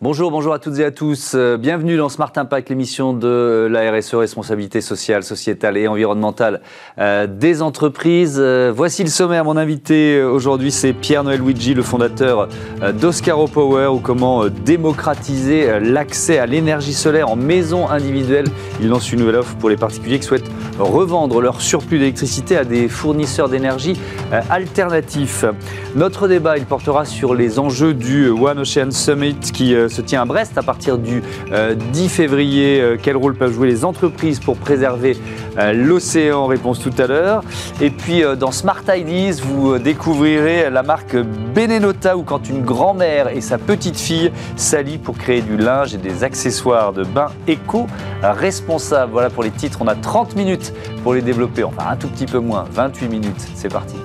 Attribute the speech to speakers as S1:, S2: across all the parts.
S1: Bonjour, bonjour à toutes et à tous. Euh, bienvenue dans Smart Impact, l'émission de la RSE, responsabilité sociale, sociétale et environnementale euh, des entreprises. Euh, voici le sommaire. Mon invité aujourd'hui, c'est Pierre-Noël Luigi, le fondateur d'Oscaro Power, ou comment démocratiser l'accès à l'énergie solaire en maison individuelle. Il lance une nouvelle offre pour les particuliers qui souhaitent revendre leur surplus d'électricité à des fournisseurs d'énergie alternatifs. Notre débat, il portera sur les enjeux du One Ocean Summit qui tient à Brest à partir du 10 euh, février. Euh, quel rôle peuvent jouer les entreprises pour préserver euh, l'océan? Réponse tout à l'heure. Et puis dans Smart Ideas, vous découvrirez la marque Benenota où quand une grand-mère et sa petite-fille s'allient pour créer du linge et des accessoires de bain éco-responsables. Voilà pour les titres. On a 30 minutes pour les développer. Enfin un tout petit peu moins, 28 minutes. C'est parti.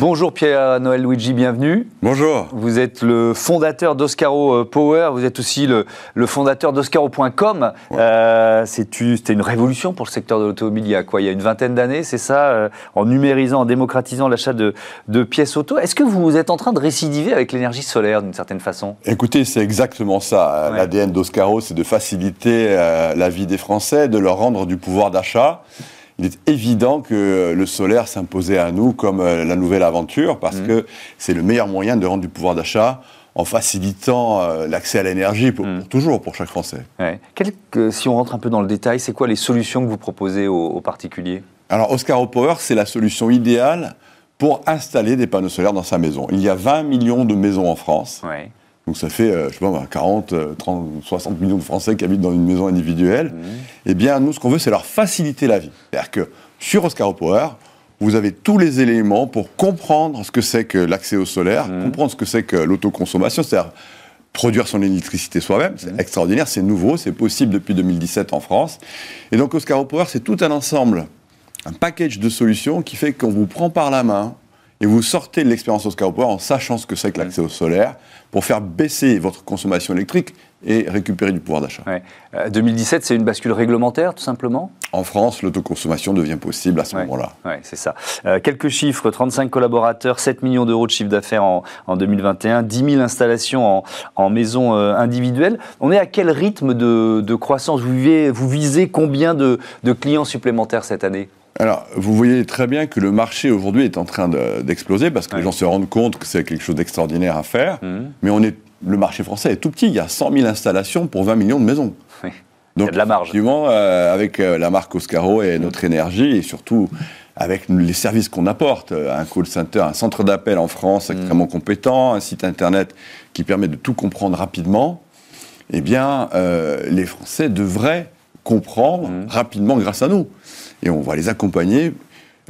S1: Bonjour Pierre-Noël Luigi, bienvenue.
S2: Bonjour.
S1: Vous êtes le fondateur d'Oscaro euh, Power, vous êtes aussi le, fondateur d'Oscaro.com. Euh, C'était une révolution pour le secteur de l'automobile il y a quoi Il y a une vingtaine d'années, c'est ça euh, En numérisant, en démocratisant l'achat de, pièces auto. Est-ce que vous êtes en train de récidiver avec l'énergie solaire d'une certaine façon?
S2: Écoutez, c'est exactement ça. L'ADN d'Oscaro, c'est de faciliter euh, la vie des Français, de leur rendre du pouvoir d'achat il est évident que le solaire s'imposait à nous comme euh, la nouvelle aventure parce mmh. que c'est le meilleur moyen de rendre du pouvoir d'achat en facilitant euh, l'accès à l'énergie pour, mmh. toujours pour chaque Français.
S1: si on rentre un peu dans le détail, c'est quoi les solutions que vous proposez aux, particuliers?
S2: Alors Oscar Power, c'est la solution idéale pour installer des panneaux solaires dans sa maison. Il y a 20 millions de maisons en France. Donc ça fait, euh, je sais pas, 40, 30, 60 millions de Français qui habitent dans une maison individuelle. Mmh. Eh bien, nous, ce qu'on veut, c'est leur faciliter la vie. C'est-à-dire que sur Oscar Power, vous avez tous les éléments pour comprendre ce que c'est que l'accès au solaire, mmh. comprendre ce que c'est que l'autoconsommation, c'est-à-dire produire son électricité soi-même. C'est mmh. extraordinaire, c'est nouveau, c'est possible depuis 2017 en France. Et donc Oscar Power, c'est tout un ensemble, un package de solutions qui fait qu'on vous prend par la main et vous sortez de l'expérience Oscar Power en sachant ce que c'est que l'accès au solaire, pour faire baisser votre consommation électrique et récupérer du pouvoir d'achat.
S1: 2017, euh, c'est une bascule réglementaire, tout simplement?
S2: En France, l'autoconsommation devient possible à ce moment-là.
S1: Oui, c'est ça. Euh, quelques chiffres, 35 collaborateurs, 7 millions d'euros de chiffre d'affaires en, 2021, 10 000 installations en, maison euh, individuelle. On est à quel rythme de, croissance? Vous, vous visez combien de clients supplémentaires cette année?
S2: Alors, vous voyez très bien que le marché aujourd'hui est en train d'exploser parce que les gens se rendent compte que c'est quelque chose d'extraordinaire à faire. Mhm. Mais on est, le marché français est tout petit. Il y a 100 000 installations pour 20 millions de maisons.
S1: Donc, il y a de la marge.
S2: Effectivement, euh, avec euh, la marque Oscaro et notre énergie, et surtout avec les services qu'on apporte, euh, un call center, un centre d'appel en France mhm. extrêmement compétent, un site internet qui permet de tout comprendre rapidement, eh bien, les Français devraient comprendre rapidement grâce à nous et on va les accompagner,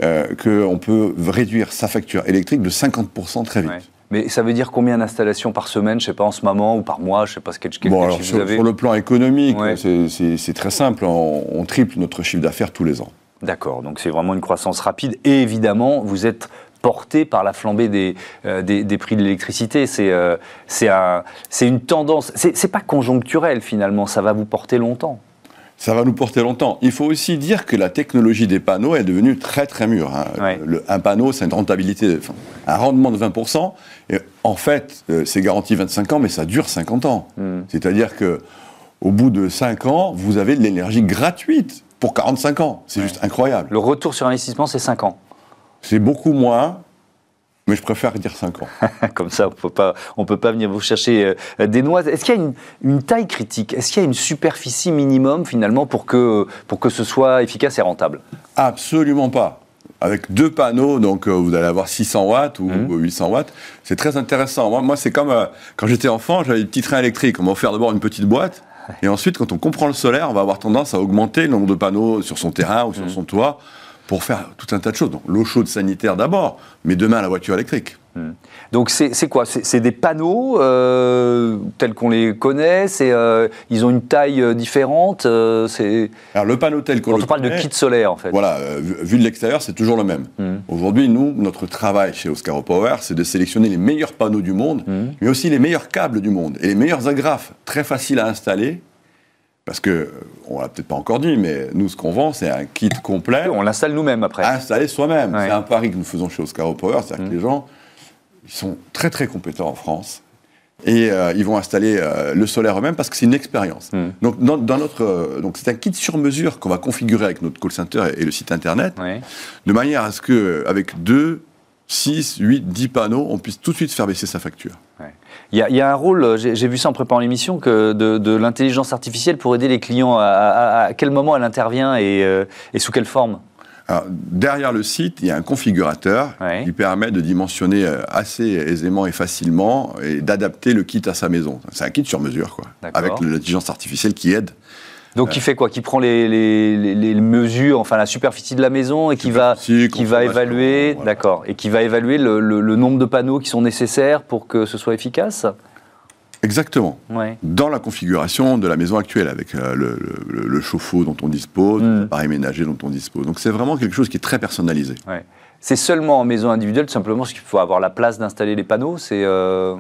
S2: euh, qu'on peut réduire sa facture électrique de 50% très vite.
S1: Mais ça veut dire combien d'installations par semaine, je ne sais pas, en ce moment, ou par mois, je ne sais pas ce quel,
S2: bon, alors, sur, vous avez. Sur le plan économique, c'est très simple, on, triple notre chiffre d'affaires tous les ans.
S1: D'accord, donc c'est vraiment une croissance rapide, et évidemment, vous êtes porté par la flambée des, euh, des, prix de l'électricité. C'est euh, un, une tendance, c'est pas conjoncturel finalement, ça va vous porter longtemps
S2: ça va nous porter longtemps. Il faut aussi dire que la technologie des panneaux est devenue très très mûre. Hein. un panneau, c'est une rentabilité, un rendement de 20%. Et en fait, euh, c'est garanti 25 ans, mais ça dure 50 ans. Hmm. C'est-à-dire que au bout de 5 ans, vous avez de l'énergie gratuite pour 45 ans. C'est juste incroyable.
S1: Le retour sur investissement, c'est 5 ans.
S2: C'est beaucoup moins mais je préfère dire 5 ans.
S1: Comme ça, on ne peut pas venir vous chercher euh, des noises. Est-ce qu'il y a une, taille critique? Est-ce qu'il y a une superficie minimum, finalement, pour que, pour que ce soit efficace et rentable?
S2: Absolument pas. Avec deux panneaux, donc euh, vous allez avoir 600 watts ou 800 mmh. watts. C'est très intéressant. Moi, moi c'est comme euh, quand j'étais enfant, j'avais des petits trains électriques. On m'a offert d'abord une petite boîte. Et ensuite, quand on comprend le solaire, on va avoir tendance à augmenter le nombre de panneaux sur son terrain ou sur mmh. son toit pour faire tout un tas de choses. L'eau chaude sanitaire d'abord, mais demain la voiture électrique.
S1: Hmm. Donc c'est quoi? C'est des panneaux euh, tels qu'on les connaît? Euh, Ils ont une taille euh, différente
S2: Alors le panneau tel qu'on le
S1: on parle de kit solaire en fait.
S2: Voilà, vu de l'extérieur c'est toujours le même. Hmm. Aujourd'hui nous, notre travail chez Oscar Power c'est de sélectionner les meilleurs panneaux du monde, hmm. mais aussi les meilleurs câbles du monde et les meilleurs agrafes très faciles à installer Parce que, on l'a peut-être pas encore dit, mais nous, ce qu'on vend, c'est un kit complet.
S1: On l'installe nous-mêmes après.
S2: Installé soi-même. C'est un pari que nous faisons chez Oscar Power, c'est-à-dire que mmh. les gens, ils sont très très compétents en France. Et euh, ils vont installer euh, le solaire eux-mêmes parce que c'est une expérience. Mmh. Donc, dans, notre, euh, donc c'est un kit sur mesure qu'on va configurer avec notre call center et, le site internet, de manière à ce que, avec deux, 6, 8, 10 panneaux, on puisse tout de suite faire baisser sa facture.
S1: Il, y a, un rôle, j'ai vu ça en préparant l'émission, que de, l'intelligence artificielle pour aider les clients. À, quel moment elle intervient et, euh, sous quelle forme?
S2: Derrière le site, il y a un configurateur qui permet de dimensionner euh, assez aisément et facilement et d'adapter le kit à sa maison. C'est un kit sur mesure, quoi, avec l'intelligence artificielle qui aide
S1: donc, qui fait quoi? Qui prend les, les, mesures, enfin la superficie de la maison et qui va, qui va évaluer, d'accord, et qui va évaluer le, le, nombre de panneaux qui sont nécessaires pour que ce soit efficace?
S2: Exactement. Dans la configuration de la maison actuelle, avec euh, le, le, chauffe-eau dont on dispose, mm. l'appareil ménager dont on dispose. Donc c'est vraiment quelque chose qui est très personnalisé.
S1: C'est seulement en maison individuelle, tout simplement, parce qu'il faut avoir la place d'installer les panneaux. C'est euh,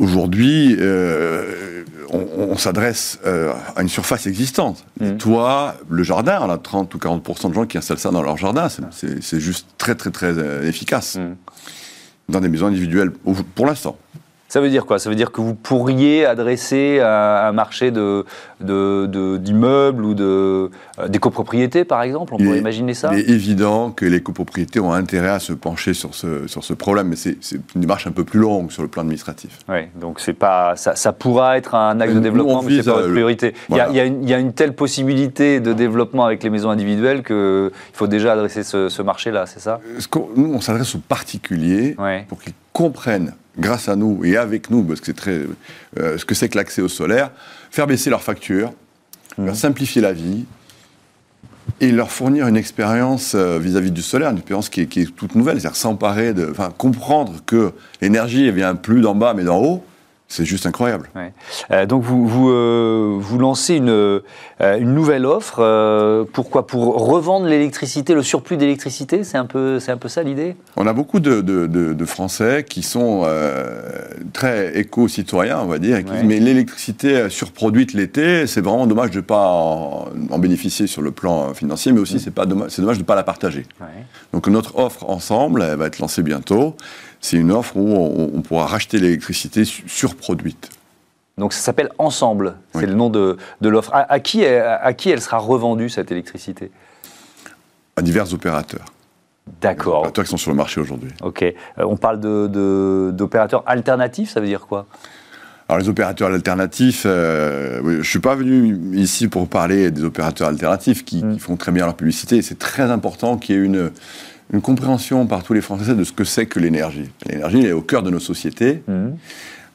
S2: Aujourd'hui, euh, on, s'adresse euh, à une surface existante. Mm. Toi, le jardin, on a 30 ou 40% de gens qui installent ça dans leur jardin. C'est juste très, très, très euh, efficace. Mm. Dans des maisons individuelles, pour l'instant.
S1: Ça veut dire quoi? Ça veut dire que vous pourriez adresser à un marché d'immeubles de, d'immeubles ou de, euh, des copropriétés, par exemple? On pourrait imaginer ça?
S2: Il est évident que les copropriétés ont intérêt à se pencher sur ce, sur ce problème, mais c'est une démarche un peu plus longue sur le plan administratif.
S1: Oui, donc pas, ça, ça, pourra être un axe de développement, mais c'est pas votre priorité. Il, y a, il, y a une, telle possibilité de développement avec les maisons individuelles qu'il faut déjà adresser ce, ce marché-là, c'est ça?
S2: Nous, on s'adresse aux particuliers pour qu'ils comprennent grâce à nous et avec nous, parce que c'est très, euh, ce que c'est que l'accès au solaire, faire baisser leurs factures, mmh. leur simplifier la vie et leur fournir une expérience euh, vis-à-vis du solaire, une expérience qui est, toute nouvelle, c'est-à-dire s'emparer de, enfin, comprendre que l'énergie vient plus d'en bas mais d'en haut, c'est juste incroyable.
S1: Euh, donc vous, vous, euh, vous lancez une, euh, une, nouvelle offre. pourquoi? Pour revendre l'électricité, le surplus d'électricité? C'est un, peu, un peu ça l'idée?
S2: On a beaucoup de, de, Français qui sont très éco-citoyens, on va dire. mais l'électricité surproduite l'été, c'est vraiment dommage de ne pas en, bénéficier sur le plan financier, mais aussi mmh. c'est dommage, dommage de ne pas la partager. Donc notre offre ensemble, elle va être lancée bientôt c'est une offre où on, pourra racheter l'électricité surproduite.
S1: Donc ça s'appelle Ensemble, c'est le nom de, l'offre. À, qui, à qui elle sera revendue, cette électricité?
S2: À divers opérateurs.
S1: D'accord.
S2: Opérateurs qui sont sur le marché aujourd'hui.
S1: Ok. Euh, on parle d'opérateurs alternatifs, ça veut dire quoi?
S2: Alors les opérateurs alternatifs, euh, je ne suis pas venu ici pour parler des opérateurs alternatifs qui, mm. qui font très bien leur publicité. C'est très important qu'il y ait une, une compréhension par tous les Français de ce que c'est que l'énergie. L'énergie est au cœur de nos sociétés. Mhm.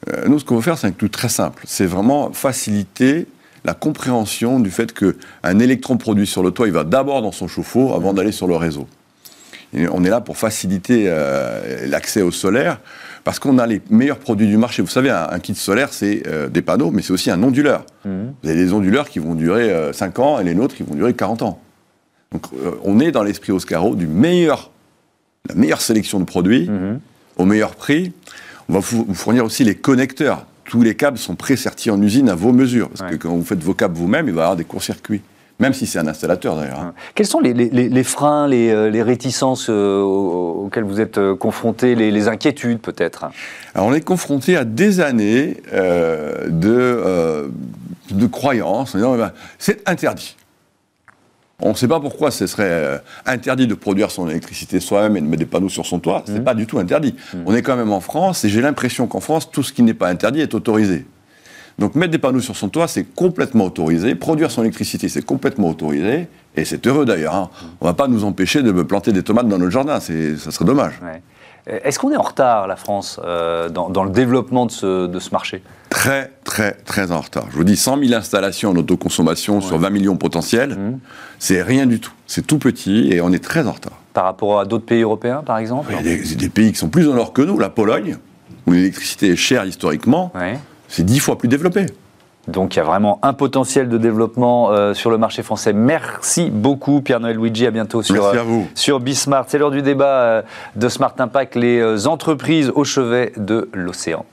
S2: Euh, nous, ce qu'on veut faire, c'est un truc très simple. C'est vraiment faciliter la compréhension du fait qu'un électron produit sur le toit, il va d'abord dans son chauffe-eau avant d'aller sur le réseau. Et on est là pour faciliter euh, l'accès au solaire parce qu'on a les meilleurs produits du marché. Vous savez, un, kit solaire, c'est euh, des panneaux, mais c'est aussi un onduleur. Mhm. Vous avez des onduleurs qui vont durer 5 ans et les nôtres qui vont durer 40 ans. Donc euh, on est dans l'esprit Oscaro du meilleur, la meilleure sélection de produits, mhm. au meilleur prix. On va vous fournir aussi les connecteurs. Tous les câbles sont pré-sertis en usine à vos mesures. Parce que quand vous faites vos câbles vous-même, il va y avoir des courts-circuits. Même si c'est un installateur d'ailleurs. Hein.
S1: Quels sont les, freins, les, euh, réticences euh, auxquelles vous êtes confrontés, les, inquiétudes peut-être?
S2: On est confronté à des années de, de croyances. C'est interdit. On ne sait pas pourquoi ce serait euh, interdit de produire son électricité soi-même et de mettre des panneaux sur son toit. Ce n'est mmh. pas du tout interdit. Mmh. On est quand même en France et j'ai l'impression qu'en France, tout ce qui n'est pas interdit est autorisé. Donc mettre des panneaux sur son toit, c'est complètement autorisé. Produire son électricité, c'est complètement autorisé. Et c'est heureux d'ailleurs. Hein. Mmh. On ne va pas nous empêcher de planter des tomates dans notre jardin. Ça serait dommage.
S1: Est-ce qu'on est en retard, la France, euh, dans, le développement de ce, marché?
S2: Très, très, très en retard. Je vous dis, 100 000 installations en autoconsommation sur 20 millions potentiels, mmh. c'est rien du tout. C'est tout petit et on est très en retard.
S1: Par rapport à d'autres pays européens, par exemple?
S2: Il y a des, pays qui sont plus en nord que nous. La Pologne, où l'électricité est chère historiquement, c'est 10 fois plus développé.
S1: Donc il y a vraiment un potentiel de développement euh, sur le marché français. Merci beaucoup Pierre-Noël Luigi, à bientôt sur,
S2: euh,
S1: sur Bismart. C'est l'heure du débat euh, de Smart Impact, les entreprises au chevet de l'océan.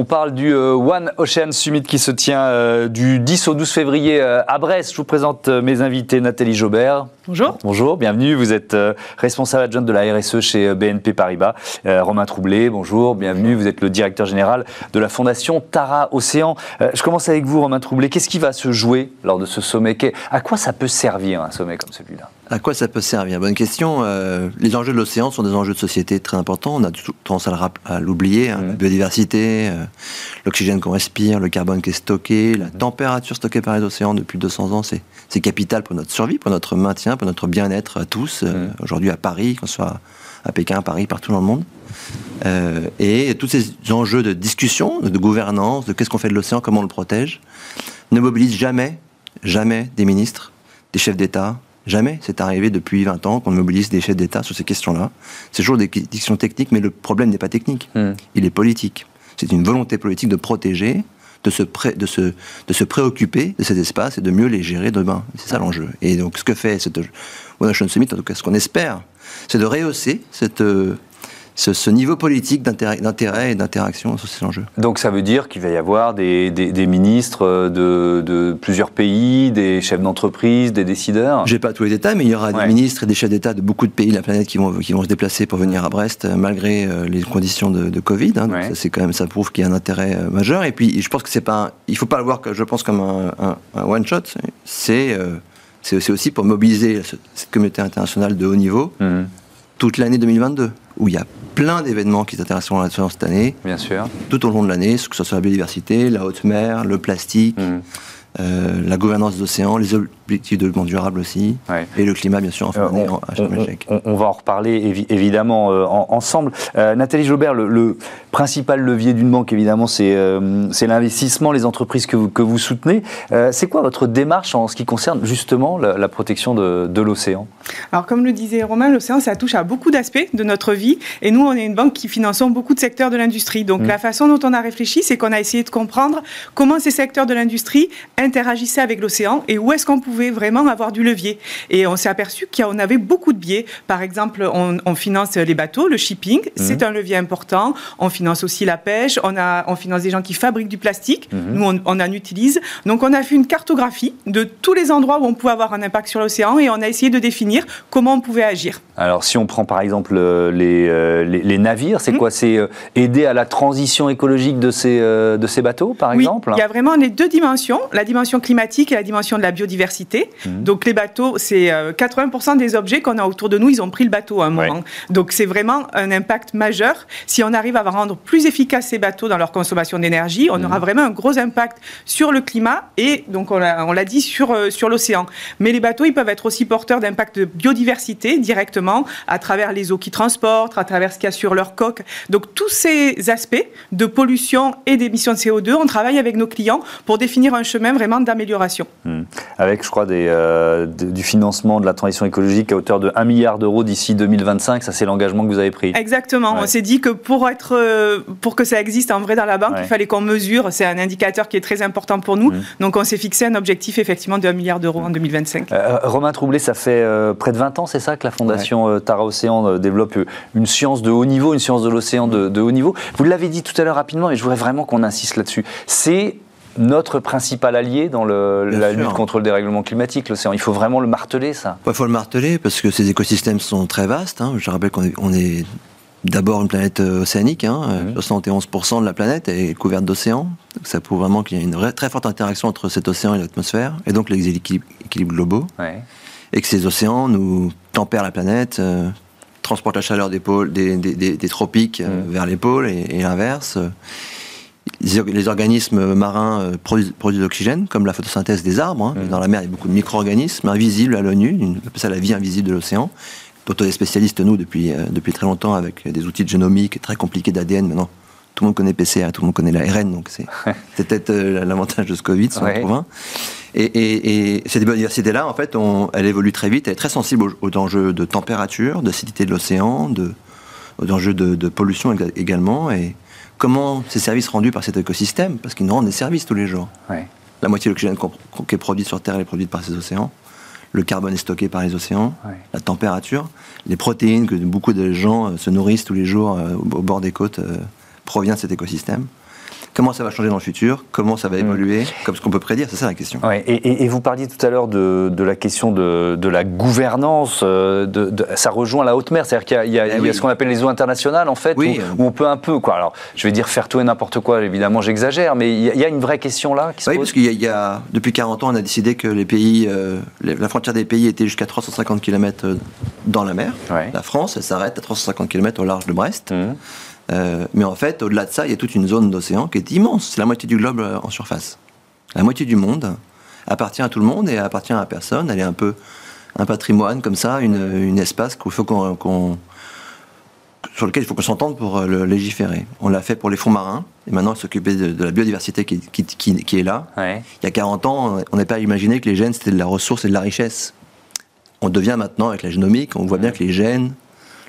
S1: On parle du euh, One Ocean Summit qui se tient euh, du 10 au 12 février euh, à Brest. Je vous présente mes invités Nathalie Jaubert.
S3: Bonjour.
S1: Bonjour, bienvenue. Vous êtes responsable adjointe de la RSE chez BNP Paribas. Romain Troublé, bonjour, bienvenue. Vous êtes le directeur général de la fondation Tara Océan. Je commence avec vous, Romain Troublé. Qu'est-ce qui va se jouer lors de ce sommet? À quoi ça peut servir un sommet comme celui-là?
S4: À quoi ça peut servir? Bonne question. Euh, les enjeux de l'océan sont des enjeux de société très importants. On a tendance à l'oublier. Hein. La biodiversité, euh, l'oxygène qu'on respire, le carbone qui est stocké, la température stockée par les océans depuis 200 ans, c'est capital pour notre survie, pour notre maintien, pour notre bien-être à tous. Euh, aujourd'hui à Paris, qu'on soit à Pékin, à Paris, partout dans le monde. et tous ces enjeux de discussion, de gouvernance, de qu'est-ce qu'on fait de l'océan, comment on le protège, ne mobilisent jamais, jamais des ministres, des chefs d'État, Jamais c'est arrivé depuis 20 ans qu'on mobilise des chefs d'État sur ces questions-là. C'est toujours des questions techniques, mais le problème n'est pas technique, hmm. il est politique. C'est une volonté politique de protéger, de se, de, se, de se préoccuper de ces espaces et de mieux les gérer demain. C'est ça l'enjeu. Et donc ce que fait cette One Ocean Summit, en tout cas ce qu'on espère, c'est de rehausser cette, ce, niveau politique d'intérêt et d'interaction sur ces enjeux.
S1: Donc ça veut dire qu'il va y avoir des, ministres de, plusieurs pays, des chefs d'entreprise, des décideurs
S4: J'ai pas tous les détails, mais il y aura des ministres et des chefs d'État de beaucoup de pays de la planète qui vont, qui vont se déplacer pour venir à Brest, euh, malgré euh, les conditions de, Covid. Hein. ça, c'est quand même, ça prouve qu'il y a un intérêt euh, majeur. Et puis, je pense que c'est pas, il faut pas le voir, je pense, comme un, one shot. C'est c'est aussi pour mobiliser cette communauté internationale de haut niveau mmh. toute l'année 2022, où il y a plein d'événements qui s'intéresseront à la cette année.
S1: Bien sûr.
S4: Tout au long de l'année, que ce soit la biodiversité, la haute mer, le plastique. Mmh. Euh, la gouvernance des océans, les objectifs de développement durable aussi, et le climat bien sûr en
S1: euh, on, on, va en reparler évidemment euh, ensemble. Nathalie Jaubert, le, principal levier d'une banque évidemment c'est l'investissement, les entreprises que vous, que vous soutenez. c'est quoi votre démarche en ce qui concerne justement la, protection de, l'océan?
S3: Alors comme le disait Romain, l'océan ça touche à beaucoup d'aspects de notre vie et nous on est une banque qui finançons beaucoup de secteurs de l'industrie. Donc mmh. la façon dont on a réfléchi c'est qu'on a essayé de comprendre comment ces secteurs de l'industrie interagissait avec l'océan et où est-ce qu'on pouvait vraiment avoir du levier. Et on s'est aperçu qu'on avait beaucoup de biais. Par exemple, on, finance les bateaux, le shipping, mhm. c'est un levier important. On finance aussi la pêche, on, a, on finance des gens qui fabriquent du plastique, mhm. nous on, en utilise. Donc on a fait une cartographie de tous les endroits où on pouvait avoir un impact sur l'océan et on a essayé de définir comment on pouvait agir.
S1: Alors si on prend par exemple euh, euh, les, les, navires, c'est mhm. quoi? C'est euh, aider à la transition écologique de ces, de ces bateaux par
S3: oui,
S1: exemple?
S3: Il y a vraiment les deux dimensions. La dimension climatique et la dimension de la biodiversité. Mhm. Donc les bateaux, c'est 80% euh, des objets qu'on a autour de nous, ils ont pris le bateau à un moment. Donc c'est vraiment un impact majeur. Si on arrive à rendre plus efficaces ces bateaux dans leur consommation d'énergie, on aura mhm. vraiment un gros impact sur le climat et donc on l'a dit sur, euh, sur l'océan. Mais les bateaux, ils peuvent être aussi porteurs d'impact de biodiversité directement à travers les eaux qui transportent, à travers ce qu'il y a sur leur coque. Donc tous ces aspects de pollution et d'émissions de CO2, on travaille avec nos clients pour définir un chemin vraiment d'amélioration.
S1: Hmm. Avec, je crois, des, euh, du financement de la transition écologique à hauteur de 1 milliard d'euros d'ici 2025, ça c'est l'engagement que vous avez pris.
S3: Exactement. On s'est dit que pour, être, euh, pour que ça existe en vrai dans la banque, il fallait qu'on mesure. C'est un indicateur qui est très important pour nous. Hmm. Donc on s'est fixé un objectif effectivement de 1 milliard d'euros en 2025.
S1: Euh, Romain Troublé, ça fait près de 20 ans, c'est ça, que la Fondation Tara Océan développe une science de haut niveau, une science de l'océan de, de haut niveau. Vous l'avez dit tout à l'heure rapidement, et je voudrais vraiment qu'on insiste là-dessus. C'est notre principal allié dans la lutte contre le dérèglement climatique, l'océan. Il faut vraiment le marteler, ça.
S4: Il faut le marteler parce que ces écosystèmes sont très vastes. Hein. Je rappelle qu'on est, d'abord une planète euh, océanique. 71% mhm. de la planète est couverte d'océans. Ça prouve vraiment qu'il y a une très forte interaction entre cet océan et l'atmosphère, et donc les équilibres, globaux. Et que ces océans nous tempèrent la planète, euh, transportent la chaleur des, pôles, des, tropiques euh, mhm. vers les pôles et, et l'inverse les organismes marins euh, produisent, de l'oxygène, comme la photosynthèse des arbres. Hein. Dans la mer, il y a beaucoup de micro-organismes invisibles à l'ONU, on appelle ça la vie invisible de l'océan. Plutôt des spécialistes, nous, depuis, euh, depuis très longtemps, avec des outils de génomique très compliqués d'ADN. Maintenant, tout le monde connaît PCR, tout le monde connaît l'ARN, donc c'est peut-être euh, l'avantage de ce Covid, si on trouve un. Et, cette biodiversité-là, en fait, elle évolue très vite, elle est très sensible aux, enjeux de température, d'acidité de l'océan, de, aux enjeux de, de pollution également. Et, comment ces services rendus par cet écosystème, parce qu'ils nous rendent des services tous les jours. La moitié de l'oxygène qui est produit sur Terre est produite par ces océans. Le carbone est stocké par les océans, la température, les protéines que beaucoup de gens euh, se nourrissent tous les jours euh, au bord des côtes euh, proviennent de cet écosystème. Comment ça va changer dans le futur? Comment ça va mm. évoluer? Comme ce qu'on peut prédire, c'est ça la question.
S1: et, vous parliez tout à l'heure de, la question de, la gouvernance. Euh, de, ça rejoint la haute mer, c'est-à-dire qu'il y a,
S4: eh
S1: ce qu'on appelle les eaux internationales, en fait, où, on peut un peu, quoi. Alors, je vais dire faire tout et n'importe quoi. Évidemment, j'exagère, mais il y, a une vraie question là.
S4: Qui se oui, parce qu'il y, a depuis 40 ans, on a décidé que les pays, euh, la frontière des pays était jusqu'à 350 km euh, dans la mer. La France, elle s'arrête à 350 km au large de Brest. Mmh. Euh, mais en fait, au-delà de ça, il y a toute une zone d'océan qui est immense. C'est la moitié du globe euh, en surface. La moitié du monde appartient à tout le monde et appartient à personne. Elle est un peu un patrimoine comme ça, une, espace qu'il faut qu'on, sur lequel il faut qu'on s'entende pour euh, le légiférer. On l'a fait pour les fonds marins, et maintenant s'occuper de, de, la biodiversité qui, qui, qui, est là. Il y a 40 ans, on n'est pas imaginé que les gènes, c'était de la ressource et de la richesse. On devient maintenant, avec la génomique, on voit bien que les gènes,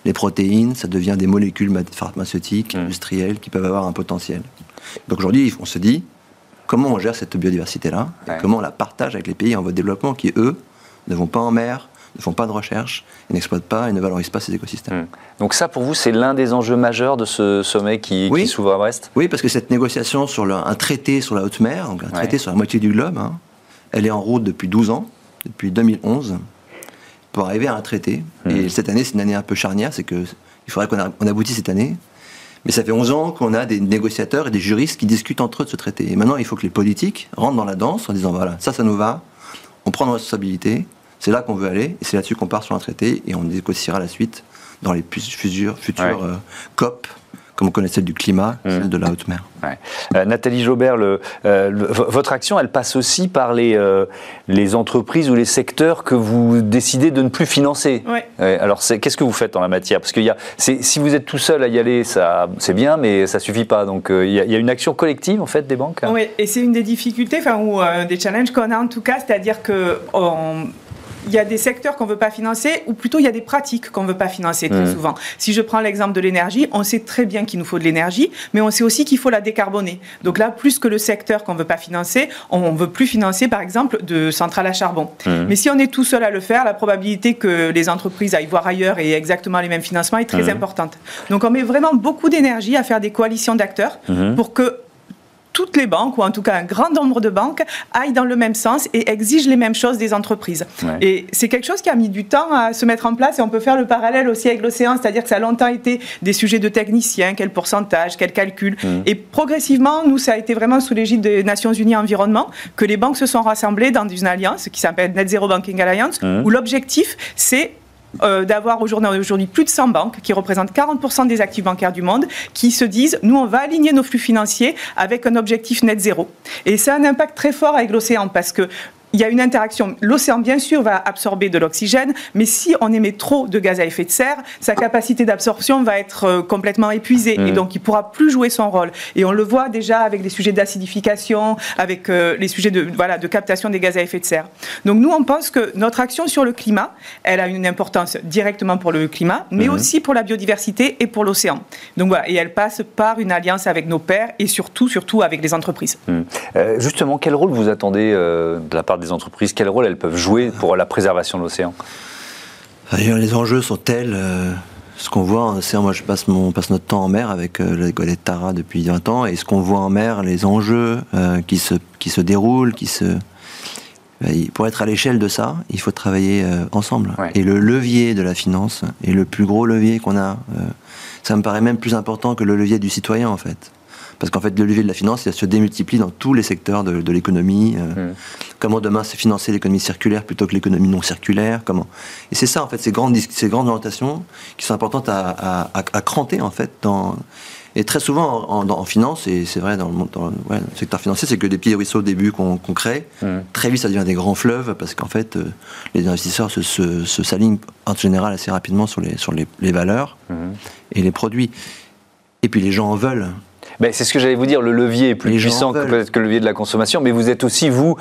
S4: les protéines, ça devient des molécules pharmaceutiques, mmh. industrielles, qui peuvent avoir un potentiel. Donc aujourd'hui, on se dit, comment on gère cette biodiversité-là, et comment on la partage avec les pays en voie de développement qui, eux, ne vont pas en mer, ne font pas de recherche, n'exploitent pas et ne valorisent pas ces écosystèmes. Mmh.
S1: Donc ça, pour vous, c'est l'un des enjeux majeurs de ce sommet qui, s'ouvre à Brest?
S4: Oui, parce que cette négociation sur un traité sur la haute mer, donc un traité sur la moitié du globe, hein, elle est en route depuis 12 ans, depuis 2011 pour arriver à un traité. Mmh. Et cette année, c'est une année un peu charnière, c'est que il faudrait qu'on aboutisse cette année. Mais ça fait 11 ans qu'on a des négociateurs et des juristes qui discutent entre eux de ce traité. Et maintenant, il faut que les politiques rentrent dans la danse en disant voilà, ça, ça nous va, on prend nos responsabilités, c'est là qu'on veut aller, et c'est là-dessus qu'on part sur un traité, et on négociera la suite dans les futurs, futurs euh, COP comme on connaît celle du climat, mmh. celle de la haute mer.
S1: Euh, Nathalie Jaubert, le, euh, votre action, elle passe aussi par les, euh, les entreprises ou les secteurs que vous décidez de ne plus financer. alors, qu'est-ce que vous faites en la matière? Parce que y a, si vous êtes tout seul à y aller, c'est bien, mais ça suffit pas. Donc, il y, a une action collective, en fait, des banques.
S3: Oui, et c'est une des difficultés, enfin, ou des challenges qu'on a en tout cas, c'est-à-dire que il y a des secteurs qu'on ne veut pas financer, ou plutôt il y a des pratiques qu'on ne veut pas financer très mmh. souvent. Si je prends l'exemple de l'énergie, on sait très bien qu'il nous faut de l'énergie, mais on sait aussi qu'il faut la décarboner. Donc là, plus que le secteur qu'on ne veut pas financer, on ne veut plus financer, par exemple, de centrales à charbon. Mmh. Mais si on est tout seul à le faire, la probabilité que les entreprises aillent voir ailleurs et exactement les mêmes financements est très mmh. importante. Donc on met vraiment beaucoup d'énergie à faire des coalitions d'acteurs pour que toutes les banques, ou en tout cas un grand nombre de banques, aillent dans le même sens et exigent les mêmes choses des entreprises. Et c'est quelque chose qui a mis du temps à se mettre en place et on peut faire le parallèle aussi avec l'océan, c'est-à-dire que ça a longtemps été des sujets de techniciens, quel pourcentage, quel calcul. Mmh. Et progressivement, nous, ça a été vraiment sous l'égide des Nations Unies Environnement que les banques se sont rassemblées dans une alliance qui s'appelle Net Zero Banking Alliance, mmh. où l'objectif, c'est euh, d'avoir aujourd'hui plus de 100 banques qui représentent 40% des actifs bancaires du monde qui se disent nous on va aligner nos flux financiers avec un objectif net zéro. Et ça a un impact très fort avec l'océan parce que il y a une interaction. L'océan, bien sûr, va absorber de l'oxygène, mais si on émet trop de gaz à effet de serre, sa capacité d'absorption va être euh, complètement épuisée et mmh. donc il pourra plus jouer son rôle. Et on le voit déjà avec les sujets d'acidification, avec euh, les sujets de, voilà, de captation des gaz à effet de serre. Donc nous, on pense que notre action sur le climat, elle a une importance directement pour le climat, mais mmh. aussi pour la biodiversité et pour l'océan. Donc voilà, et elle passe par une alliance avec nos pairs et surtout, surtout avec les entreprises.
S1: Mmh. Euh, justement, quel rôle vous attendez de la part des entreprises, quel rôle elles peuvent jouer pour la préservation de l'océan?
S4: Les enjeux sont tels. Euh, ce qu'on voit en océan, moi je passe, mon, passe notre temps en mer avec euh, les golets de Tara depuis 20 ans, et ce qu'on voit en mer, les enjeux euh, qui, se, qui se déroulent, qui se, pour être à l'échelle de ça, il faut travailler ensemble. Et le levier de la finance est le plus gros levier qu'on a. ça me paraît même plus important que le levier du citoyen, en fait. Parce qu'en fait, le levier de la finance, il se démultiplie dans tous les secteurs de, l'économie. Euh, mm. Comment demain c'est financer l'économie circulaire plutôt que l'économie non circulaire Comment Et c'est ça, en fait, ces grandes, ces grandes orientations qui sont importantes à, à, cranter, en fait, dans... Et très souvent en, finance, et c'est vrai dans, le, secteur financier, c'est que des petits ruisseaux au début qu'on crée, mm. très vite ça devient des grands fleuves parce qu'en fait euh, les investisseurs se, se, s'alignent en général assez rapidement sur les, sur les, valeurs mm. et les produits. Et puis les gens en veulent.
S1: Ben, c'est ce que j'allais vous dire, le levier est plus puissant que peut-être que le levier de la consommation, mais vous êtes aussi, vous,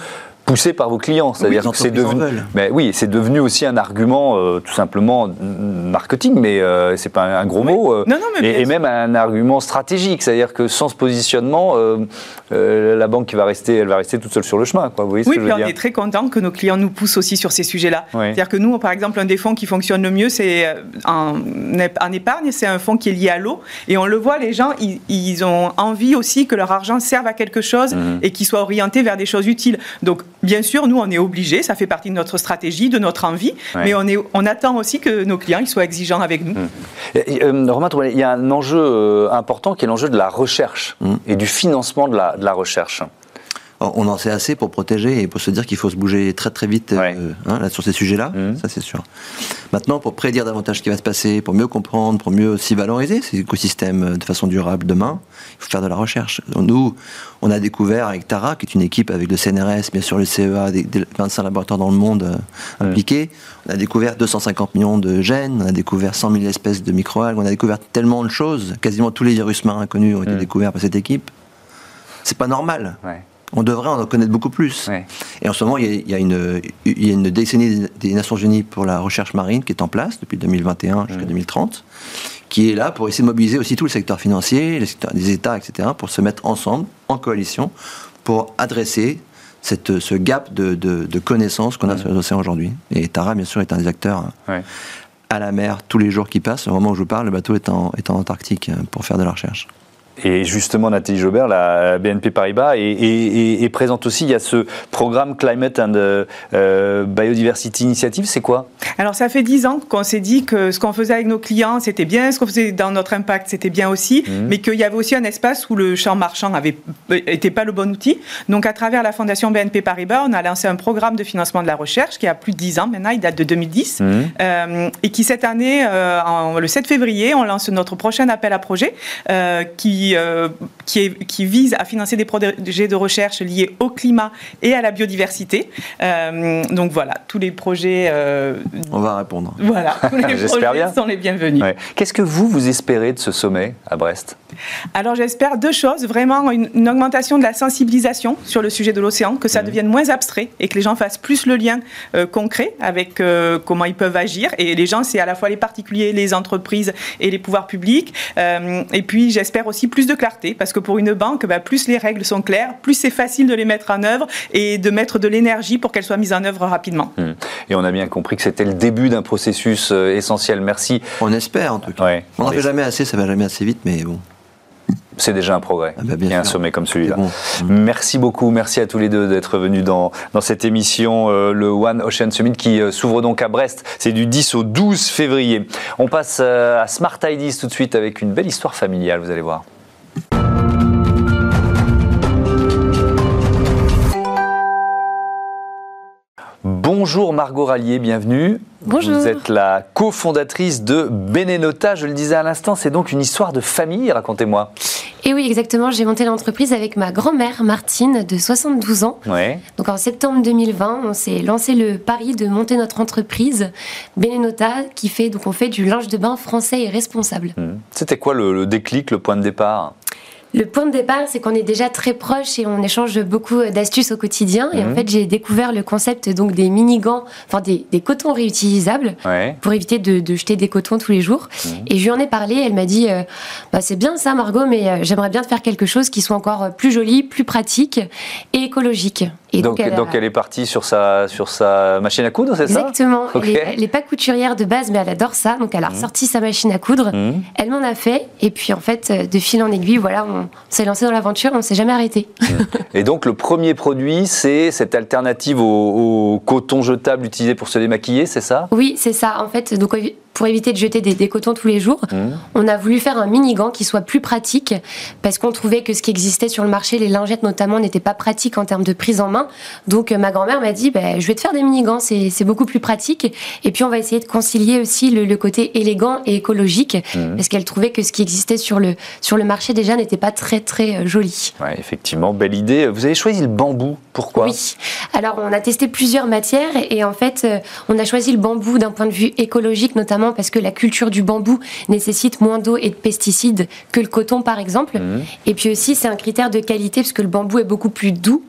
S1: poussé par vos clients. C'est-à-dire que c'est devenu, mais oui, c'est devenu aussi un argument euh, tout simplement marketing, mais euh, c'est pas un, gros mot. Euh, et, même un argument stratégique, c'est-à-dire que sans ce positionnement, la banque qui va rester, elle va rester toute seule sur le chemin. Quoi. Vous
S3: voyez ce oui, que je veux on est très content que nos clients nous poussent aussi sur ces sujets-là. C'est-à-dire que nous, par exemple, un des fonds qui fonctionne le mieux, c'est en, en, épargne, c'est un fonds qui est lié à l'eau, et on le voit, les gens, ils, ont envie aussi que leur argent serve à quelque chose mmh. et qu'il soit orienté vers des choses utiles. Donc Bien sûr, nous, on est obligés, ça fait partie de notre stratégie, de notre envie, mais on, est, on attend aussi que nos clients ils soient exigeants avec nous. Mmh.
S1: Euh, Romain, il y a un enjeu euh, important qui est l'enjeu de la recherche mmh. et du financement de la, de la recherche
S4: on en sait assez pour protéger et pour se dire qu'il faut se bouger très très vite euh, hein, sur ces sujets-là, mmh. ça c'est sûr. Maintenant, pour prédire davantage ce qui va se passer, pour mieux comprendre, pour mieux aussi valoriser ces écosystèmes de façon durable demain, il faut faire de la recherche. Nous, on a découvert avec Tara, qui est une équipe avec le CNRS, bien sûr le CEA, des, 25 laboratoires dans le monde euh, impliqués, on a découvert 250 millions de gènes, on a découvert 100 000 espèces de microalgues, on a découvert tellement de choses, quasiment tous les virus marins inconnus ont été découverts par cette équipe. C'est pas normal. On devrait en connaître beaucoup plus. Et en ce moment, il y, a, une, une, décennie des Nations Unies pour la recherche marine qui est en place depuis 2021 jusqu'à 2030, qui est là pour essayer de mobiliser aussi tout le secteur financier, les, États, etc., pour se mettre ensemble, en coalition, pour adresser cette, ce gap de, connaissances qu'on a sur les océans aujourd'hui. Et Tara, bien sûr, est un des acteurs à la mer tous les jours qui passent. Au moment où je vous parle, le bateau est en, est en Antarctique euh, pour faire de la recherche.
S1: Et justement, Nathalie Jobert, la BNP Paribas, est, présente aussi. Il y a ce programme Climate and euh, Biodiversity Initiative. C'est quoi?
S3: Alors, ça fait dix ans qu'on s'est dit que ce qu'on faisait avec nos clients, c'était bien. Ce qu'on faisait dans notre impact, c'était bien aussi. Mmh. Mais qu'il y avait aussi un espace où le champ marchand n'était pas le bon outil. Donc, à travers la Fondation BNP Paribas, on a lancé un programme de financement de la recherche qui a plus de dix ans maintenant. Il date de 2010. Mmh. Euh, et qui, cette année, euh, en, le 7 février, on lance notre prochain appel à projet qui euh, qui, qui, vise à financer des projets de recherche liés au climat et à la biodiversité. Euh, donc voilà, tous les projets. Euh,
S4: On va répondre.
S3: Voilà, tous les projets sont les bienvenus.
S1: Qu'est-ce que vous, vous espérez de ce sommet à Brest?
S3: Alors j'espère deux choses, vraiment une, augmentation de la sensibilisation sur le sujet de l'océan, que ça devienne moins abstrait et que les gens fassent plus le lien concret avec comment ils peuvent agir. Et les gens, c'est à la fois les particuliers, les entreprises et les pouvoirs publics. et puis j'espère aussi plus de clarté, parce que pour une banque, bah, plus les règles sont claires, plus c'est facile de les mettre en œuvre et de mettre de l'énergie pour qu'elles soient mises en œuvre rapidement. Mmh.
S1: Et on a bien compris que c'était le début d'un processus euh, essentiel. Merci.
S4: On espère en tout cas. on n'en fait jamais assez, ça va jamais assez vite, mais bon.
S1: C'est déjà un progrès. Ah bah Il y a un sommet comme celui-là. Mmh. Merci beaucoup, merci à tous les deux d'être venus dans, dans cette émission, euh, le One Ocean Summit qui euh, s'ouvre donc à Brest. C'est du 10 au 12 février. On passe à Smart Ideas tout de suite avec une belle histoire familiale, vous allez voir. Bonjour Margot Rallier, bienvenue.
S5: Bonjour.
S1: Vous êtes la cofondatrice de Benenota, je le disais à l'instant, c'est donc une histoire de famille, racontez-moi.
S5: Et oui, exactement, j'ai monté l'entreprise avec ma grand-mère Martine de 72 ans.
S1: Ouais.
S5: Donc en septembre 2020, on s'est lancé le pari de monter notre entreprise Benenota qui fait donc on fait du linge de bain français et responsable.
S1: Hmm. C'était quoi le déclic, le point de départ?
S5: Le point de départ, c'est qu'on est déjà très proches et on échange beaucoup d'astuces au quotidien. Et en mhm. fait, j'ai découvert le concept donc des mini gants, enfin des, des cotons réutilisables, pour éviter de, de, jeter des cotons tous les jours. Mhm. Et je lui en ai parlé. Elle m'a dit, euh, bah, c'est bien ça, Margot, mais euh, j'aimerais bien faire quelque chose qui soit encore plus joli, plus pratique et écologique.
S1: Et donc, donc, elle, est partie sur sa, sur sa machine à coudre, c'est
S5: ça? Exactement. Elle n'est pas couturière de base, mais elle adore ça. Donc elle a mhm. ressorti sa machine à coudre. Elle m'en a fait. Et puis en fait, de fil en aiguille, voilà, on, on s'est lancé dans l'aventure, on ne s'est jamais arrêté.
S1: Et donc le premier produit, c'est cette alternative au, coton jetable utilisé pour se démaquiller, c'est ça?
S5: Oui, c'est ça. En fait, donc pour éviter de jeter des, cotons tous les jours, mmh. on a voulu faire un mini gant qui soit plus pratique parce qu'on trouvait que ce qui existait sur le marché, les lingettes notamment, n'était pas pratique en termes de prise en main. Donc ma grand-mère m'a dit, bah, je vais te faire des mini gants, c'est beaucoup plus pratique. Et puis on va essayer de concilier aussi le, côté élégant et écologique mmh. parce qu'elle trouvait que ce qui existait sur le, sur le marché déjà n'était pas très très euh, joli.
S1: Ouais, effectivement, belle idée. Vous avez choisi le bambou, pourquoi?
S5: Oui, alors on a testé plusieurs matières et en fait euh, on a choisi le bambou d'un point de vue écologique notamment parce que la culture du bambou nécessite moins d'eau et de pesticides que le coton par exemple. Mmh. Et puis aussi c'est un critère de qualité parce que le bambou est beaucoup plus doux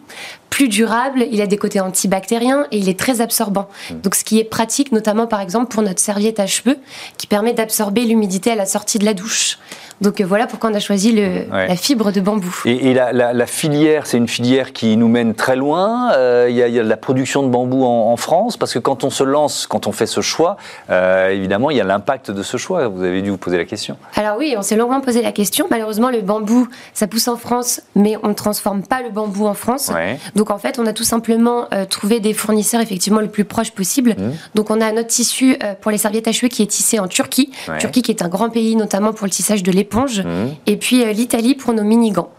S5: plus durable, il a des côtés antibactériens et il est très absorbant. Mm. Donc ce qui est pratique notamment par exemple pour notre serviette à cheveux qui permet d'absorber l'humidité à la sortie de la douche. Donc euh, voilà pourquoi on a choisi le, la fibre de bambou.
S1: Et, la, filière, c'est une filière qui nous mène très loin. Euh, il y, a la production de bambou en, France, parce que quand on se lance, quand on fait ce choix, euh, évidemment, il y a l'impact de ce choix. Vous avez dû vous poser la question.
S5: Alors oui, on s'est longuement posé la question. Malheureusement, le bambou, ça pousse en France, mais on ne transforme pas le bambou en France. Donc en fait, on a tout simplement trouvé des fournisseurs effectivement le plus proche possible. Mmh. Donc on a notre tissu pour les serviettes à cheveux qui est tissé en Turquie. Turquie qui est un grand pays, notamment pour le tissage de l'épaule Mmh. Et puis euh, l'Italie pour nos mini-gants.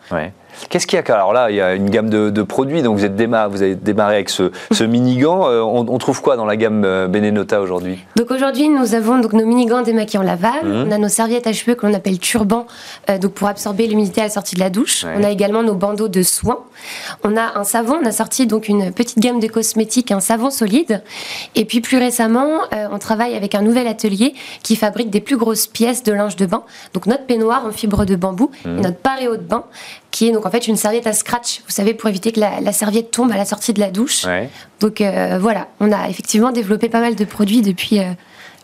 S1: Qu'est-ce qu'il y a Alors là, il y a une gamme de, produits. Donc vous, êtes démarré, vous avez démarré avec ce, ce mini-gant. Euh, on, trouve quoi dans la gamme euh, Benenota aujourd'hui?
S5: Donc aujourd'hui, nous avons donc nos mini-gants démaquillants lavables. Mmh. On a nos serviettes à cheveux que l'on appelle turban, euh, donc pour absorber l'humidité à la sortie de la douche. On a également nos bandeaux de soins. On a un savon. On a sorti donc une petite gamme de cosmétiques, un savon solide. Et puis plus récemment, on travaille avec un nouvel atelier qui fabrique des plus grosses pièces de linge de bain. Donc notre peignoir en fibre de bambou mmh. et notre paréo de bain qui est donc en fait une serviette à scratch, vous savez, pour éviter que la, serviette tombe à la sortie de la douche. Donc euh, voilà, on a effectivement développé pas mal de produits depuis, euh,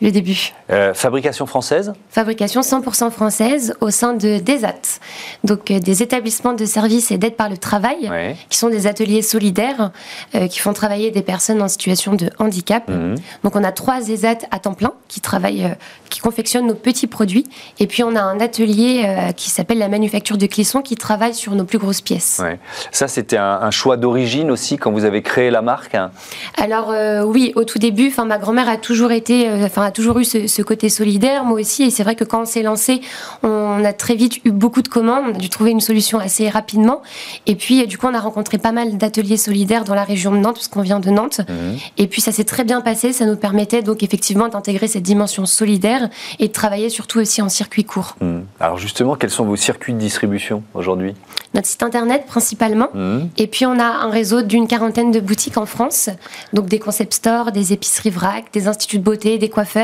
S5: le début.
S1: Euh, fabrication française
S5: Fabrication 100% française au sein de DESAT, donc euh, des établissements de services et d'aide par le travail, qui sont des ateliers solidaires euh, qui font travailler des personnes en situation de handicap. Mhm. Donc on a trois ESAT à temps plein qui travaillent, qui confectionnent nos petits produits, et puis on a un atelier qui s'appelle la manufacture de Clisson qui travaille sur nos plus grosses pièces.
S1: Ça c'était un, choix d'origine aussi quand vous avez créé la marque hein?
S5: Alors oui, au tout début, ma grand-mère a toujours été, a toujours eu ce, côté solidaire, moi aussi. Et c'est vrai que quand on s'est lancé, on a très vite eu beaucoup de commandes. On a dû trouver une solution assez rapidement. Et puis, du coup, on a rencontré pas mal d'ateliers solidaires dans la région de Nantes, parce qu'on vient de Nantes. Mhm. Et puis, ça s'est très bien passé. Ça nous permettait donc effectivement d'intégrer cette dimension solidaire et de travailler surtout aussi en circuit court.
S1: Mhm. Alors justement, quels sont vos circuits de distribution aujourd'hui?
S5: Notre site internet principalement. Mhm. Et puis, on a un réseau d'une quarantaine de boutiques en France. Donc, des concept stores, des épiceries vrac, des instituts de beauté, des coiffeurs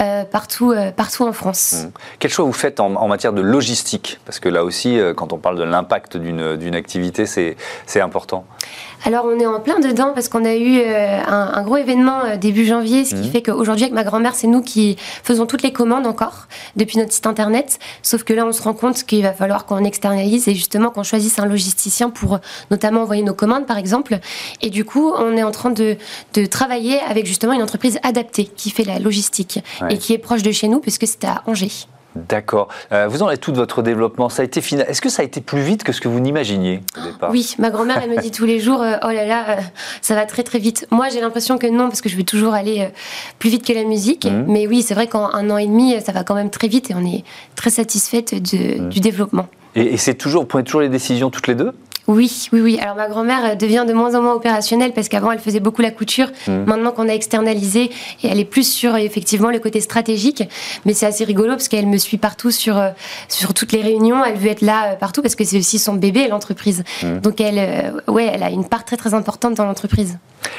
S5: euh, partout, euh, partout en France.
S1: Mmh. Quel choix vous faites en, matière de logistique? Parce que là aussi, euh, quand on parle de l'impact d'une activité, c'est important.
S5: Alors on est en plein dedans parce qu'on a eu un, gros événement début janvier, ce qui mmh. fait qu'aujourd'hui avec ma grand-mère, c'est nous qui faisons toutes les commandes encore depuis notre site internet. Sauf que là, on se rend compte qu'il va falloir qu'on externalise et justement qu'on choisisse un logisticien pour notamment envoyer nos commandes, par exemple. Et du coup, on est en train de, de travailler avec justement une entreprise adaptée qui fait la logistique et qui est proche de chez nous puisque c'était à Angers.
S1: D'accord. Euh, vous en êtes tout de votre développement? Ça a été final. Est-ce que ça a été plus vite que ce que vous n'imaginiez au départ?
S5: Oui, ma grand-mère elle me dit tous les jours euh, oh là là, euh, ça va très très vite. Moi j'ai l'impression que non parce que je veux toujours aller plus vite que la musique. Mmh. Mais oui, c'est vrai qu'en un an et demi, ça va quand même très vite et on est très satisfaite mmh. du développement.
S1: Et, et c'est toujours, vous prenez toujours les décisions toutes les deux?
S5: Oui, oui, oui. Alors ma grand-mère devient de moins en moins opérationnelle parce qu'avant elle faisait beaucoup la couture. Mmh. Maintenant qu'on a externalisé, et elle est plus sur effectivement le côté stratégique. Mais c'est assez rigolo parce qu'elle me suit partout sur euh, sur toutes les réunions. Elle veut être là euh, partout parce que c'est aussi son bébé l'entreprise. Mmh. Donc elle, euh, ouais, elle a une part très très importante dans l'entreprise.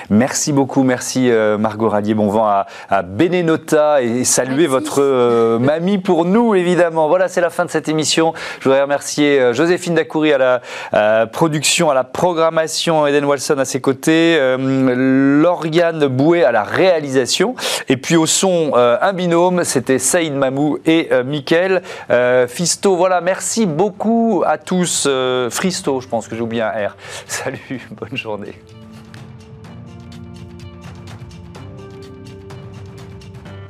S1: Merci beaucoup, merci Margot Radier. Bon vent à, à Benenota et saluer votre mamie pour nous évidemment. Voilà, c'est la fin de cette émission. Je voudrais remercier Joséphine Dacoury à la production, à la programmation, Eden Walson à ses côtés, euh, Lauriane Bouet à la réalisation, et puis au son, euh, un binôme, c'était Saïd Mamou et euh, Mickaël Fisto. Voilà, merci beaucoup à tous. Fristo, je pense que j'ai oublié un R. Salut, bonne journée.